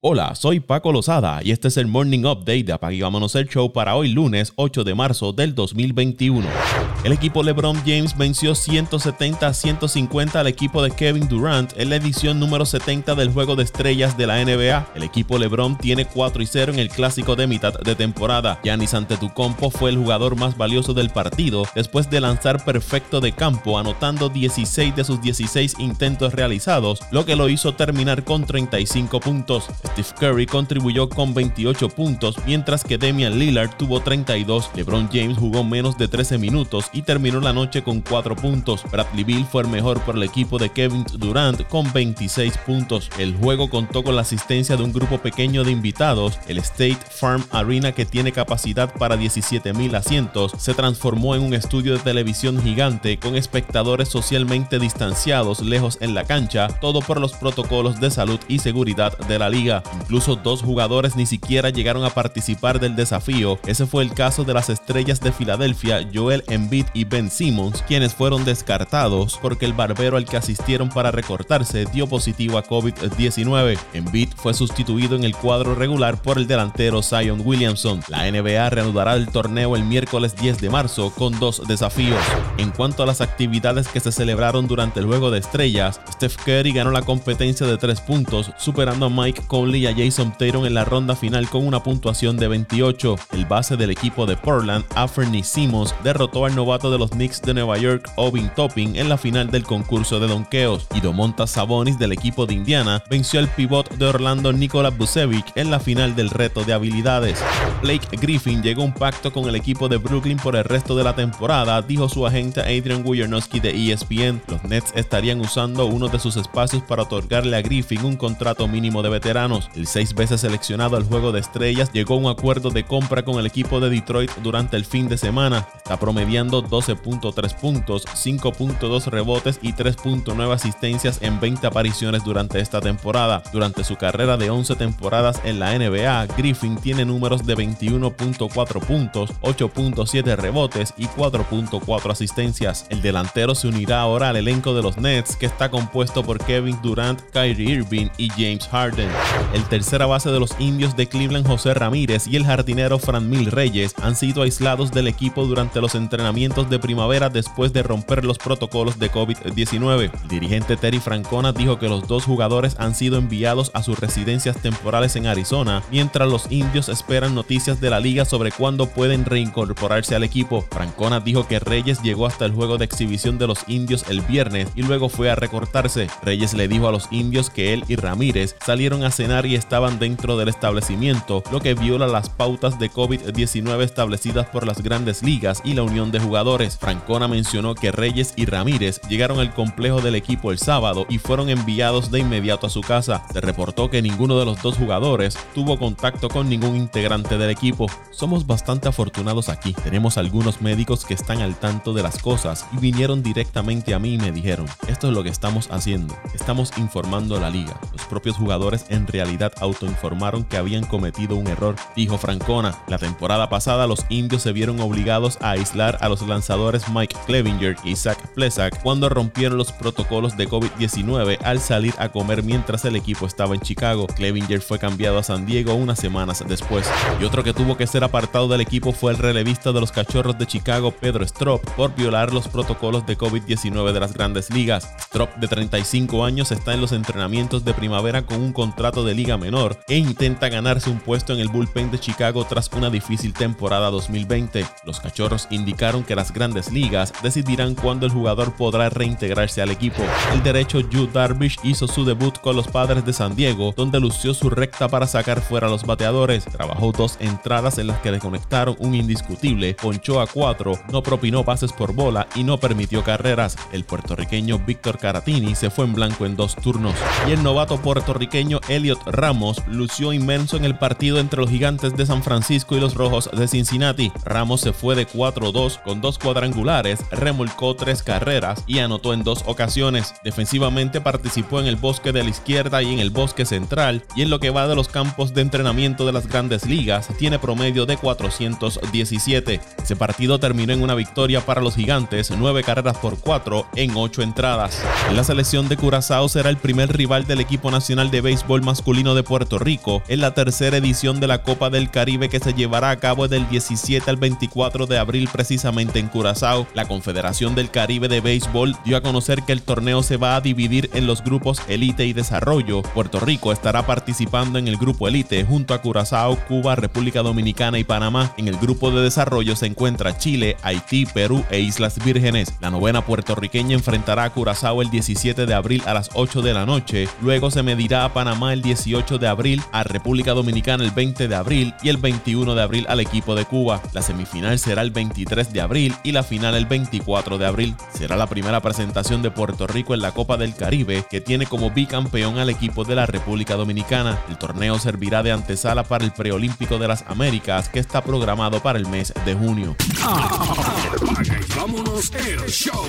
Hola, soy Paco Lozada y este es el Morning Update de Apague Vámonos el Show para hoy lunes 8 de marzo del 2021. El equipo LeBron James venció 170 a 150 al equipo de Kevin Durant en la edición número 70 del Juego de Estrellas de la NBA. El equipo LeBron tiene 4 y 0 en el clásico de mitad de temporada. Giannis Antetokounmpo fue el jugador más valioso del partido después de lanzar perfecto de campo anotando 16 de sus 16 intentos realizados, lo que lo hizo terminar con 35 puntos. Steve Curry contribuyó con 28 puntos, mientras que Damian Lillard tuvo 32. LeBron James jugó menos de 13 minutos y terminó la noche con 4 puntos. Bradley Bill fue el mejor por el equipo de Kevin Durant con 26 puntos. El juego contó con la asistencia de un grupo pequeño de invitados. El State Farm Arena, que tiene capacidad para 17.000 asientos, se transformó en un estudio de televisión gigante con espectadores socialmente distanciados lejos en la cancha, todo por los protocolos de salud y seguridad de la liga. Incluso dos jugadores ni siquiera llegaron a participar del desafío. Ese fue el caso de las estrellas de Filadelfia, Joel Embiid y Ben Simmons, quienes fueron descartados porque el barbero al que asistieron para recortarse dio positivo a COVID-19. Embiid fue sustituido en el cuadro regular por el delantero Zion Williamson. La NBA reanudará el torneo el miércoles 10 de marzo con dos desafíos. En cuanto a las actividades que se celebraron durante el juego de estrellas, Steph Curry ganó la competencia de tres puntos, superando a Mike Y a Jason Tatum en la ronda final con una puntuación de 28. El base del equipo de Portland, Anthony Simmons, derrotó al novato de los Knicks de Nueva York, Ovin Topping, en la final del concurso de donkeos. Y Domontas Sabonis del equipo de Indiana venció al pivot de Orlando Nikola Bucevic en la final del reto de habilidades. Blake Griffin llegó a un pacto con el equipo de Brooklyn por el resto de la temporada, dijo su agente Adrian Wojnarowski de ESPN. Los Nets estarían usando uno de sus espacios para otorgarle a Griffin un contrato mínimo de veterano el seis veces seleccionado al Juego de Estrellas llegó a un acuerdo de compra con el equipo de Detroit durante el fin de semana. Está promediando 12.3 puntos, 5.2 rebotes y 3.9 asistencias en 20 apariciones durante esta temporada. Durante su carrera de 11 temporadas en la NBA, Griffin tiene números de 21.4 puntos, 8.7 rebotes y 4.4 asistencias. El delantero se unirá ahora al elenco de los Nets que está compuesto por Kevin Durant, Kyrie Irving y James Harden. El tercera base de los indios de Cleveland, José Ramírez, y el jardinero Fran Mil Reyes han sido aislados del equipo durante los entrenamientos de primavera después de romper los protocolos de COVID-19. El dirigente Terry Francona dijo que los dos jugadores han sido enviados a sus residencias temporales en Arizona, mientras los indios esperan noticias de la liga sobre cuándo pueden reincorporarse al equipo. Francona dijo que Reyes llegó hasta el juego de exhibición de los indios el viernes y luego fue a recortarse. Reyes le dijo a los indios que él y Ramírez salieron a cenar y estaban dentro del establecimiento, lo que viola las pautas de COVID-19 establecidas por las grandes ligas y la unión de jugadores. Francona mencionó que Reyes y Ramírez llegaron al complejo del equipo el sábado y fueron enviados de inmediato a su casa. Se reportó que ninguno de los dos jugadores tuvo contacto con ningún integrante del equipo. Somos bastante afortunados aquí. Tenemos algunos médicos que están al tanto de las cosas y vinieron directamente a mí y me dijeron, esto es lo que estamos haciendo. Estamos informando a la liga. Los propios jugadores en realidad autoinformaron que habían cometido un error, dijo Francona. La temporada pasada los indios se vieron obligados a aislar a los lanzadores Mike Clevinger y Zach Plesak cuando rompieron los protocolos de COVID-19 al salir a comer mientras el equipo estaba en Chicago. Clevinger fue cambiado a San Diego unas semanas después. Y otro que tuvo que ser apartado del equipo fue el relevista de los Cachorros de Chicago, Pedro Strop, por violar los protocolos de COVID-19 de las grandes ligas. Strop, de 35 años, está en los entrenamientos de primavera con un contrato de liga menor e intenta ganarse un puesto en el bullpen de Chicago tras una difícil temporada 2020. Los cachorros indicaron que las grandes ligas decidirán cuándo el jugador podrá reintegrarse al equipo. El derecho Yu Darvish hizo su debut con los padres de San Diego, donde lució su recta para sacar fuera a los bateadores. Trabajó dos entradas en las que le conectaron un indiscutible, ponchó a cuatro, no propinó pases por bola y no permitió carreras. El puertorriqueño Víctor Caratini se fue en blanco en dos turnos. Y el novato puertorriqueño Elliot Ramos lució inmenso en el partido entre los gigantes de San Francisco y los rojos de Cincinnati. Ramos se fue de 4-2 con dos cuadrangulares, remolcó tres carreras y anotó en dos ocasiones. Defensivamente participó en el bosque de la izquierda y en el bosque central y en lo que va de los campos de entrenamiento de las grandes ligas tiene promedio de 417. Ese partido terminó en una victoria para los gigantes, 9 carreras por 4 en 8 entradas. La selección de Curazao será el primer rival del equipo nacional de béisbol masculino masculino de Puerto Rico en la tercera edición de la Copa del Caribe que se llevará a cabo del 17 al 24 de abril precisamente en Curazao. La Confederación del Caribe de Béisbol dio a conocer que el torneo se va a dividir en los grupos Elite y Desarrollo. Puerto Rico estará participando en el grupo Elite junto a Curazao, Cuba, República Dominicana y Panamá. En el grupo de desarrollo se encuentra Chile, Haití, Perú e Islas Vírgenes. La novena puertorriqueña enfrentará a Curazao el 17 de abril a las 8 de la noche. Luego se medirá a Panamá el 18 de abril, a República Dominicana el 20 de abril y el 21 de abril al equipo de Cuba. La semifinal será el 23 de abril y la final el 24 de abril. Será la primera presentación de Puerto Rico en la Copa del Caribe que tiene como bicampeón al equipo de la República Dominicana. El torneo servirá de antesala para el preolímpico de las Américas que está programado para el mes de junio. vámonos el show.